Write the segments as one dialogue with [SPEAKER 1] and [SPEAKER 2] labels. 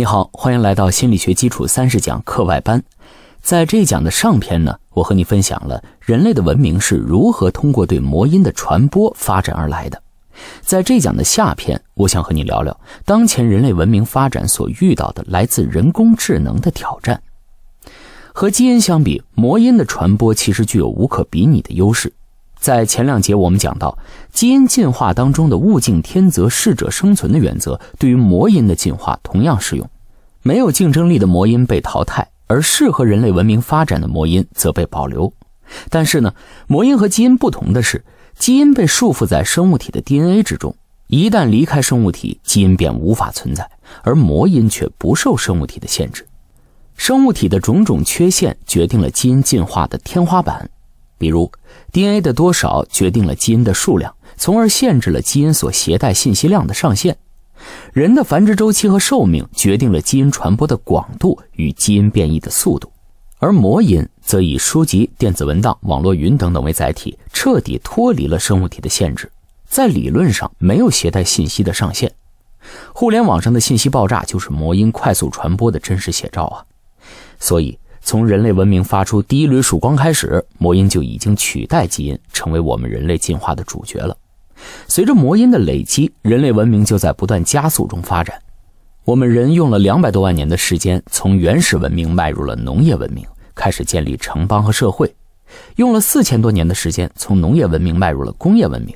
[SPEAKER 1] 你好，欢迎来到心理学基础三十讲课外班。在这一讲的上篇呢，我和你分享了人类的文明是如何通过对魔音的传播发展而来的。在这一讲的下篇，我想和你聊聊当前人类文明发展所遇到的来自人工智能的挑战。和基因相比，魔音的传播其实具有无可比拟的优势。在前两节我们讲到，基因进化当中的物竞天择、适者生存的原则，对于魔音的进化同样适用。没有竞争力的魔音被淘汰，而适合人类文明发展的魔音则被保留。但是呢，魔音和基因不同的是，基因被束缚在生物体的 DNA 之中，一旦离开生物体，基因便无法存在；而魔音却不受生物体的限制。生物体的种种缺陷决定了基因进化的天花板。比如，DNA 的多少决定了基因的数量，从而限制了基因所携带信息量的上限。人的繁殖周期和寿命决定了基因传播的广度与基因变异的速度，而魔音则以书籍、电子文档、网络云等等为载体，彻底脱离了生物体的限制，在理论上没有携带信息的上限。互联网上的信息爆炸就是魔音快速传播的真实写照啊！所以。从人类文明发出第一缕曙光开始，魔音就已经取代基因，成为我们人类进化的主角了。随着魔音的累积，人类文明就在不断加速中发展。我们人用了两百多万年的时间，从原始文明迈入了农业文明，开始建立城邦和社会；用了四千多年的时间，从农业文明迈入了工业文明。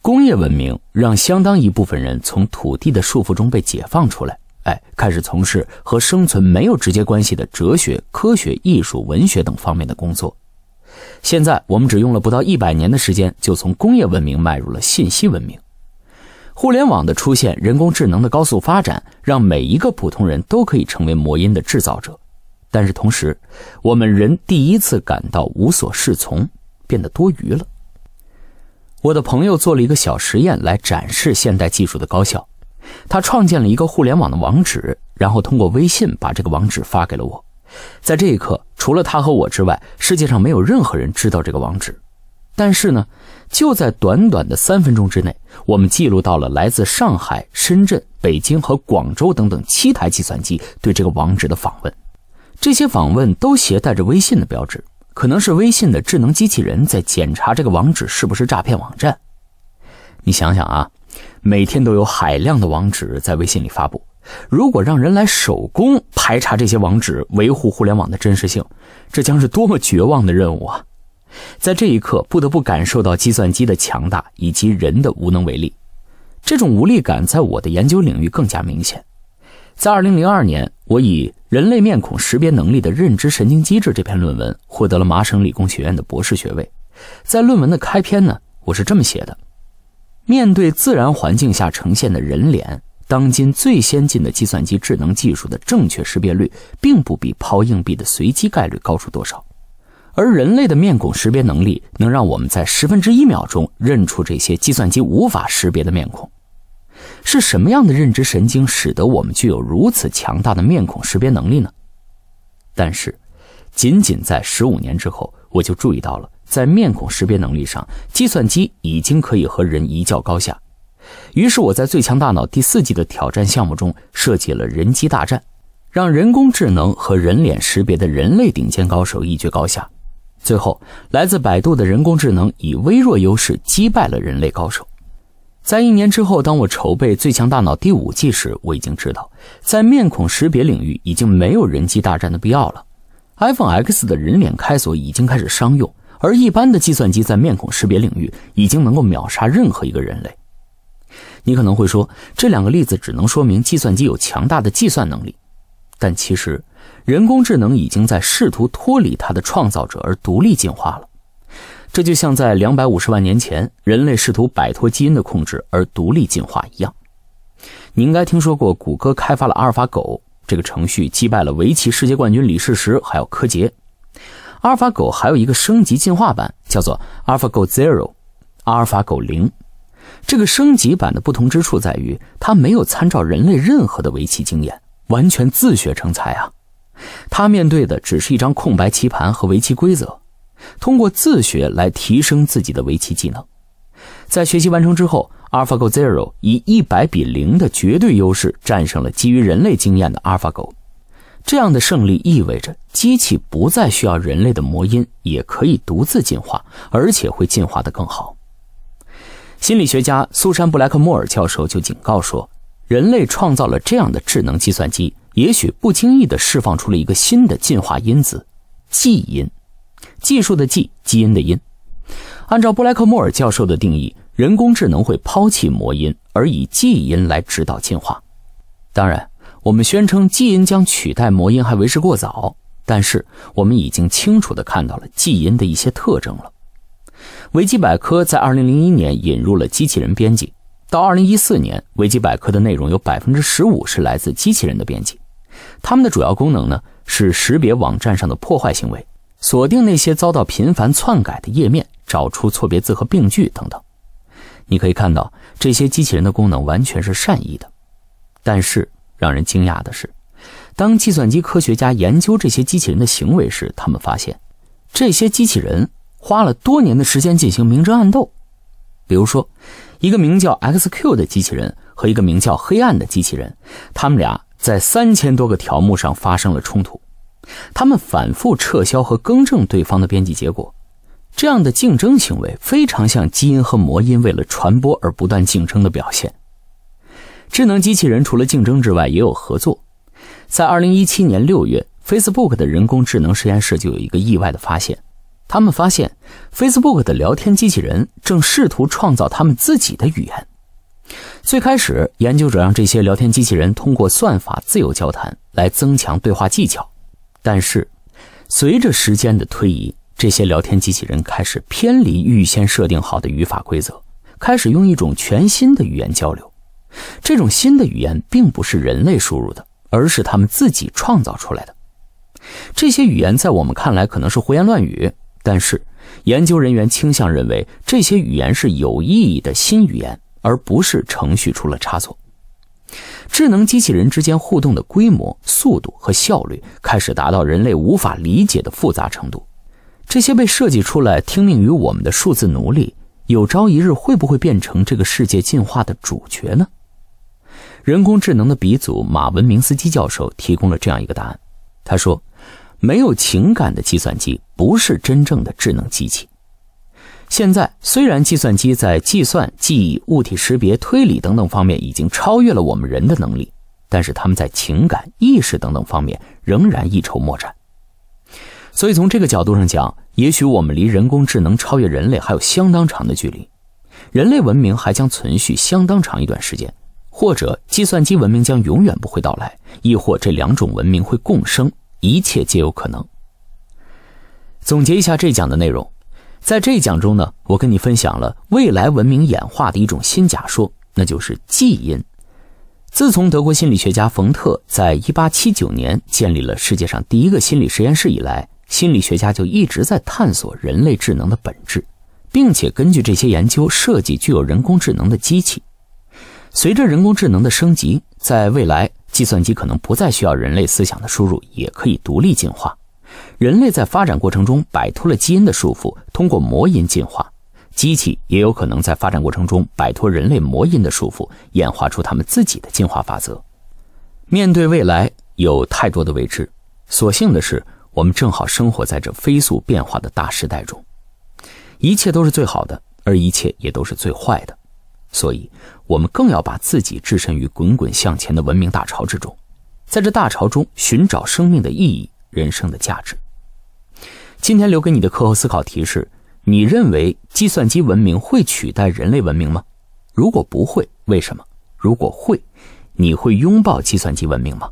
[SPEAKER 1] 工业文明让相当一部分人从土地的束缚中被解放出来。哎，开始从事和生存没有直接关系的哲学、科学、艺术、文学等方面的工作。现在我们只用了不到一百年的时间，就从工业文明迈入了信息文明。互联网的出现，人工智能的高速发展，让每一个普通人都可以成为魔音的制造者。但是同时，我们人第一次感到无所适从，变得多余了。我的朋友做了一个小实验来展示现代技术的高效。他创建了一个互联网的网址，然后通过微信把这个网址发给了我。在这一刻，除了他和我之外，世界上没有任何人知道这个网址。但是呢，就在短短的三分钟之内，我们记录到了来自上海、深圳、北京和广州等等七台计算机对这个网址的访问。这些访问都携带着微信的标志，可能是微信的智能机器人在检查这个网址是不是诈骗网站。你想想啊。每天都有海量的网址在微信里发布，如果让人来手工排查这些网址，维护互联网的真实性，这将是多么绝望的任务啊！在这一刻，不得不感受到计算机的强大以及人的无能为力。这种无力感在我的研究领域更加明显。在2002年，我以《人类面孔识别能力的认知神经机制》这篇论文获得了麻省理工学院的博士学位。在论文的开篇呢，我是这么写的。面对自然环境下呈现的人脸，当今最先进的计算机智能技术的正确识别率，并不比抛硬币的随机概率高出多少。而人类的面孔识别能力，能让我们在十分之一秒钟认出这些计算机无法识别的面孔。是什么样的认知神经，使得我们具有如此强大的面孔识别能力呢？但是，仅仅在十五年之后，我就注意到了。在面孔识别能力上，计算机已经可以和人一较高下。于是我在《最强大脑》第四季的挑战项目中设计了人机大战，让人工智能和人脸识别的人类顶尖高手一决高下。最后，来自百度的人工智能以微弱优势击败了人类高手。在一年之后，当我筹备《最强大脑》第五季时，我已经知道，在面孔识别领域已经没有人机大战的必要了。iPhone X 的人脸开锁已经开始商用。而一般的计算机在面孔识别领域已经能够秒杀任何一个人类。你可能会说，这两个例子只能说明计算机有强大的计算能力，但其实，人工智能已经在试图脱离它的创造者而独立进化了。这就像在两百五十万年前，人类试图摆脱基因的控制而独立进化一样。你应该听说过，谷歌开发了阿尔法狗这个程序，击败了围棋世界冠军李世石，还有柯洁。阿尔法狗还有一个升级进化版，叫做阿尔法狗 Zero，阿尔法狗零。这个升级版的不同之处在于，它没有参照人类任何的围棋经验，完全自学成才啊！它面对的只是一张空白棋盘和围棋规则，通过自学来提升自己的围棋技能。在学习完成之后，AlphaGo Zero 以一百比零的绝对优势战胜了基于人类经验的 AlphaGo。这样的胜利意味着机器不再需要人类的魔音，也可以独自进化，而且会进化得更好。心理学家苏珊·布莱克莫尔教授就警告说，人类创造了这样的智能计算机，也许不经意地释放出了一个新的进化因子——记音，技术的技，基因的因。按照布莱克莫尔教授的定义，人工智能会抛弃魔音，而以记音来指导进化。当然。我们宣称基因将取代魔音还为时过早，但是我们已经清楚地看到了基因的一些特征了。维基百科在2001年引入了机器人编辑，到2014年，维基百科的内容有15%是来自机器人的编辑。他们的主要功能呢是识别网站上的破坏行为，锁定那些遭到频繁篡改的页面，找出错别字和病句等等。你可以看到这些机器人的功能完全是善意的，但是。让人惊讶的是，当计算机科学家研究这些机器人的行为时，他们发现，这些机器人花了多年的时间进行明争暗斗。比如说，一个名叫 XQ 的机器人和一个名叫黑暗的机器人，他们俩在三千多个条目上发生了冲突。他们反复撤销和更正对方的编辑结果。这样的竞争行为非常像基因和魔音为了传播而不断竞争的表现。智能机器人除了竞争之外，也有合作。在2017年6月，Facebook 的人工智能实验室就有一个意外的发现：他们发现 Facebook 的聊天机器人正试图创造他们自己的语言。最开始，研究者让这些聊天机器人通过算法自由交谈来增强对话技巧，但是随着时间的推移，这些聊天机器人开始偏离预先设定好的语法规则，开始用一种全新的语言交流。这种新的语言并不是人类输入的，而是他们自己创造出来的。这些语言在我们看来可能是胡言乱语，但是研究人员倾向认为这些语言是有意义的新语言，而不是程序出了差错。智能机器人之间互动的规模、速度和效率开始达到人类无法理解的复杂程度。这些被设计出来听命于我们的数字奴隶，有朝一日会不会变成这个世界进化的主角呢？人工智能的鼻祖马文明斯基教授提供了这样一个答案。他说：“没有情感的计算机不是真正的智能机器。现在，虽然计算机在计算、记忆、物体识别、推理等等方面已经超越了我们人的能力，但是他们在情感、意识等等方面仍然一筹莫展。所以，从这个角度上讲，也许我们离人工智能超越人类还有相当长的距离，人类文明还将存续相当长一段时间。”或者计算机文明将永远不会到来，亦或这两种文明会共生，一切皆有可能。总结一下这讲的内容，在这一讲中呢，我跟你分享了未来文明演化的一种新假说，那就是基因。自从德国心理学家冯特在1879年建立了世界上第一个心理实验室以来，心理学家就一直在探索人类智能的本质，并且根据这些研究设计具有人工智能的机器。随着人工智能的升级，在未来，计算机可能不再需要人类思想的输入，也可以独立进化。人类在发展过程中摆脱了基因的束缚，通过魔音进化。机器也有可能在发展过程中摆脱人类魔音的束缚，演化出他们自己的进化法则。面对未来，有太多的未知。所幸的是，我们正好生活在这飞速变化的大时代中。一切都是最好的，而一切也都是最坏的。所以，我们更要把自己置身于滚滚向前的文明大潮之中，在这大潮中寻找生命的意义、人生的价值。今天留给你的课后思考题是：你认为计算机文明会取代人类文明吗？如果不会，为什么？如果会，你会拥抱计算机文明吗？